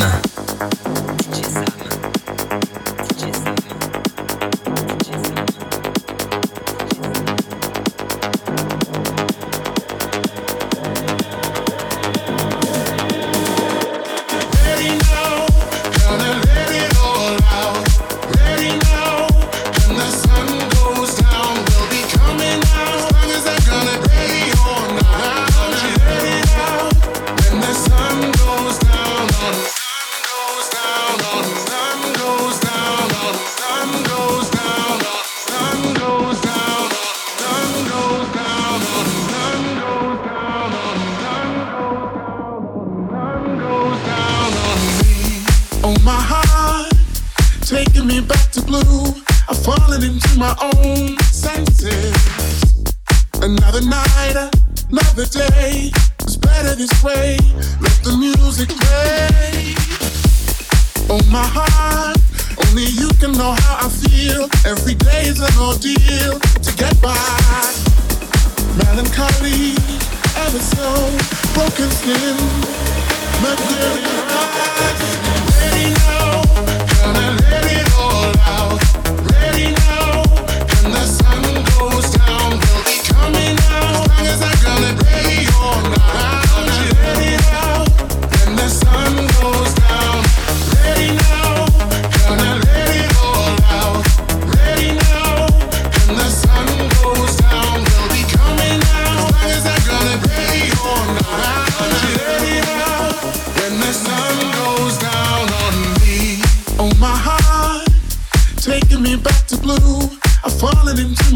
DJ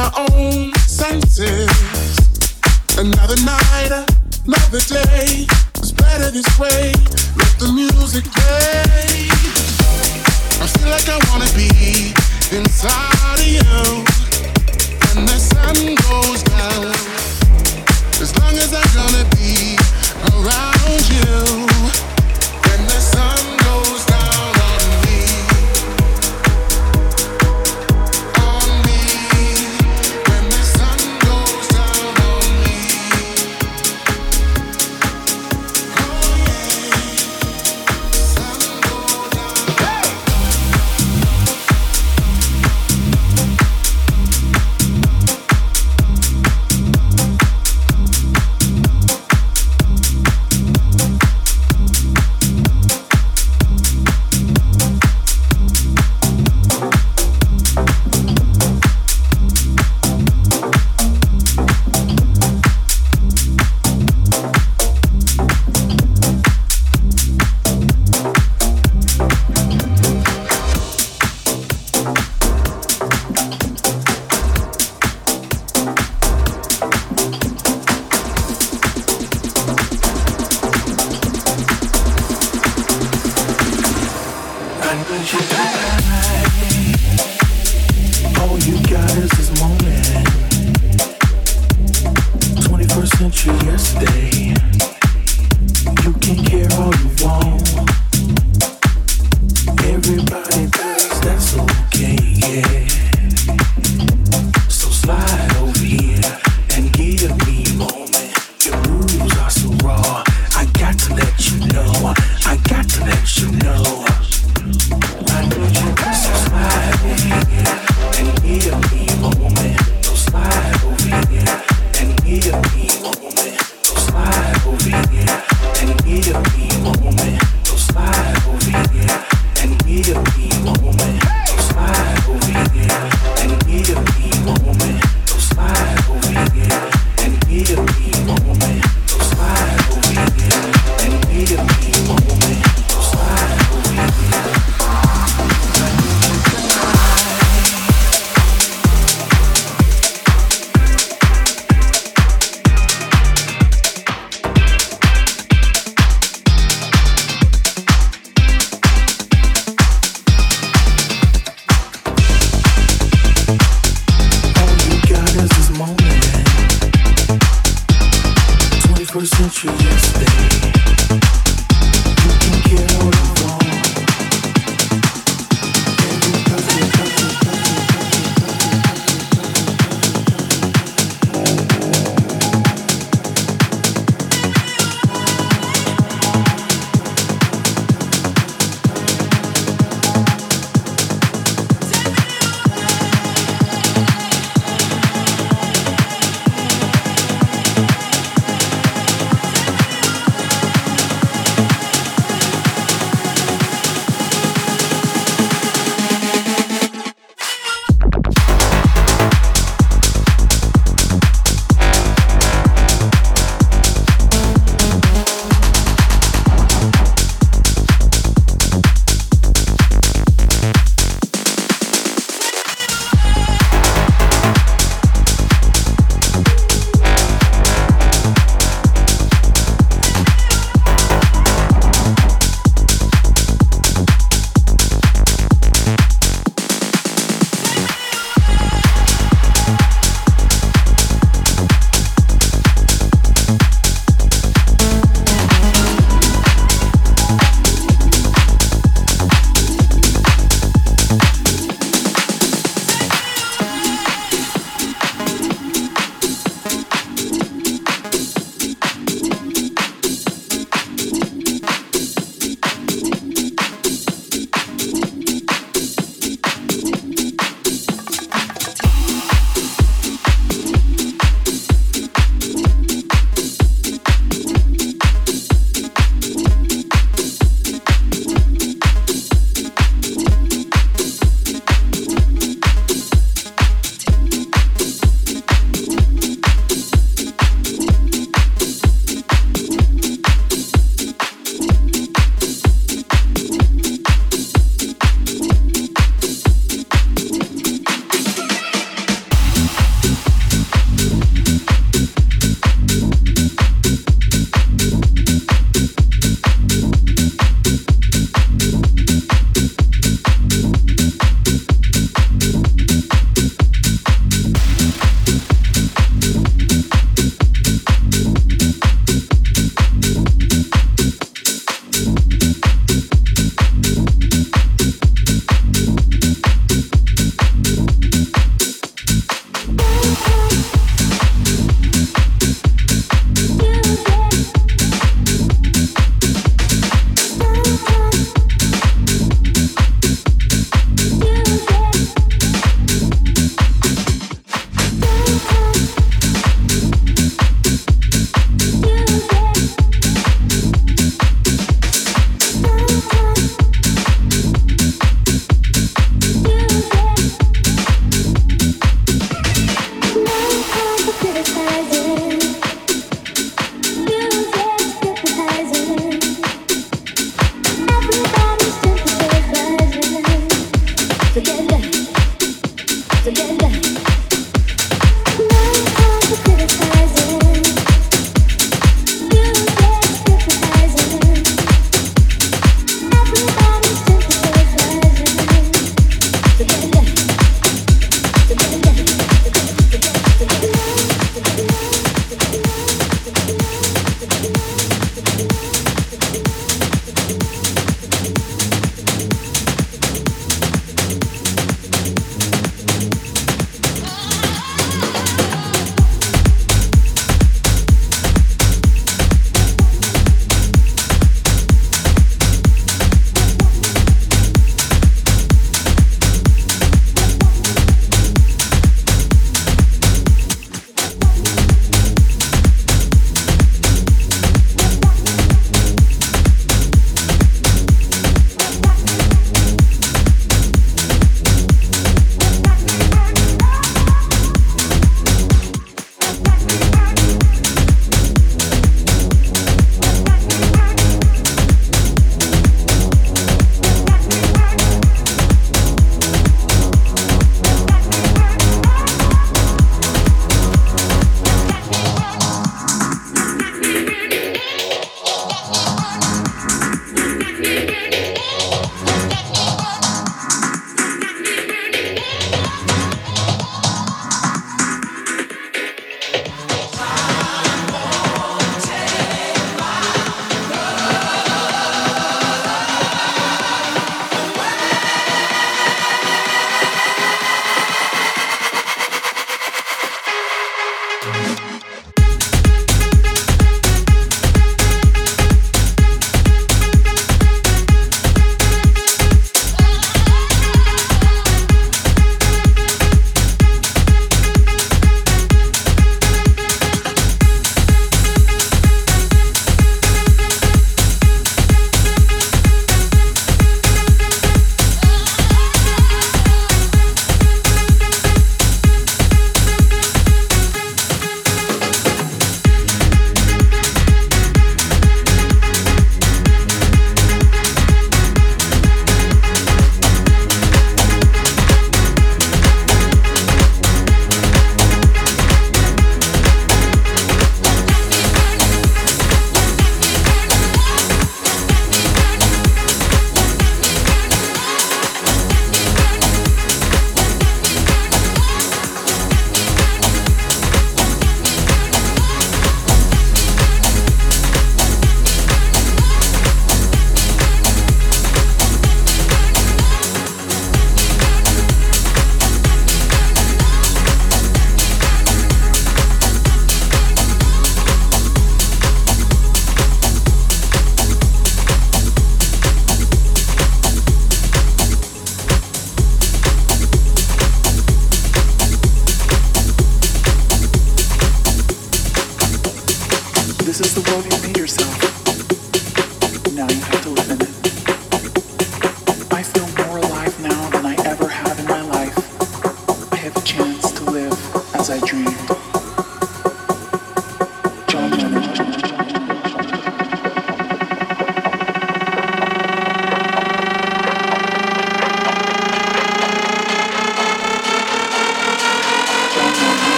my own senses. Another night, another day. It's better this way.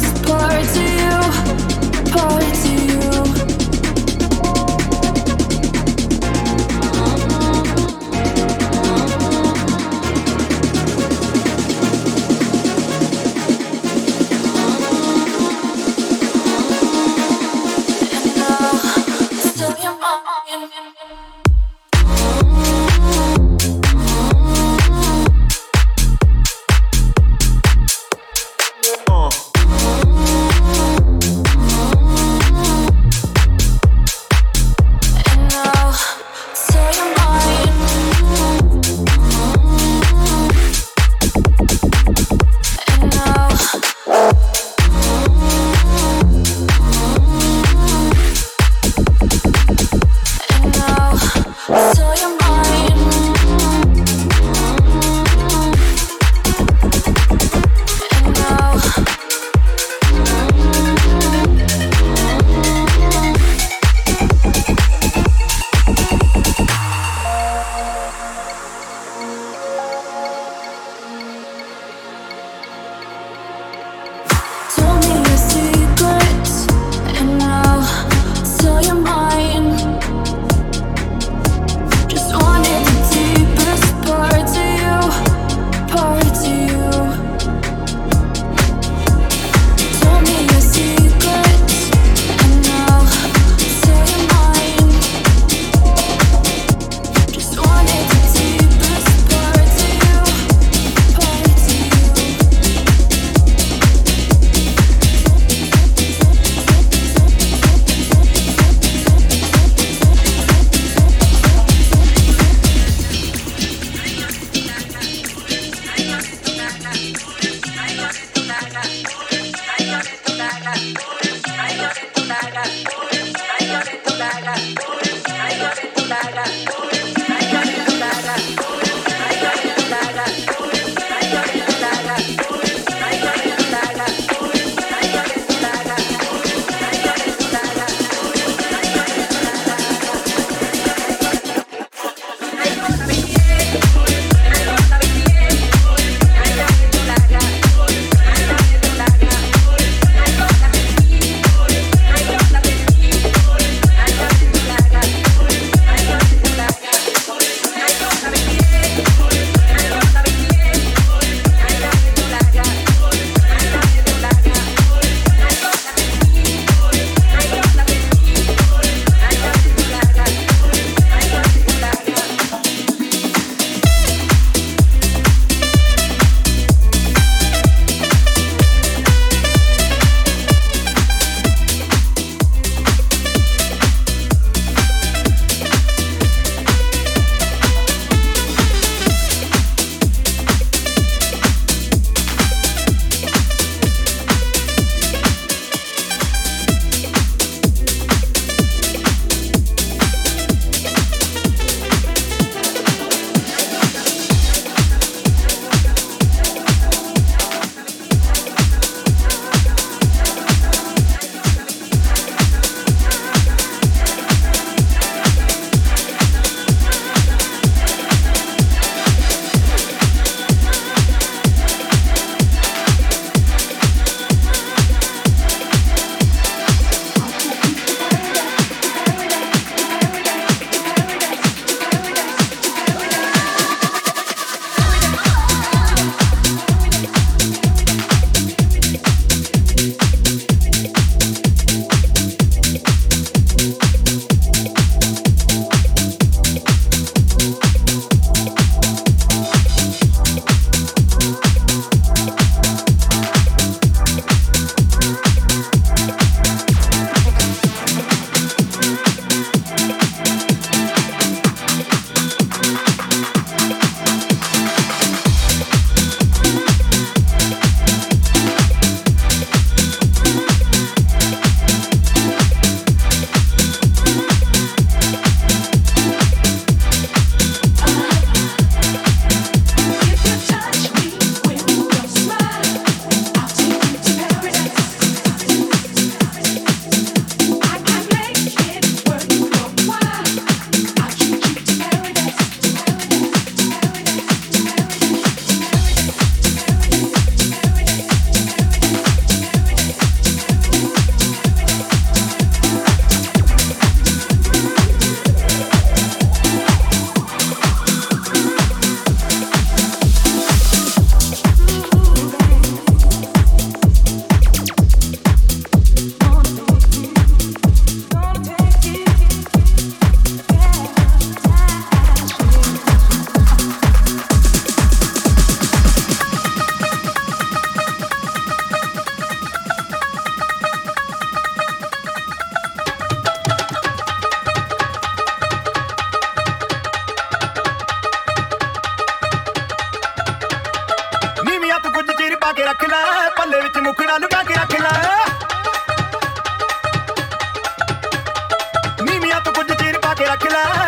discords ਰੱਖ ਲੈ, ਪੱਲੇ ਵਿੱਚ ਮੁਖੜਾ ਲੁਕਾ ਕੇ ਰੱਖ ਲੈ। ਨੀਵੀਆਂ ਤੋਂ ਕੁਝ ਚੀਰ ਪਾ ਕੇ ਰੱਖ ਲੈ।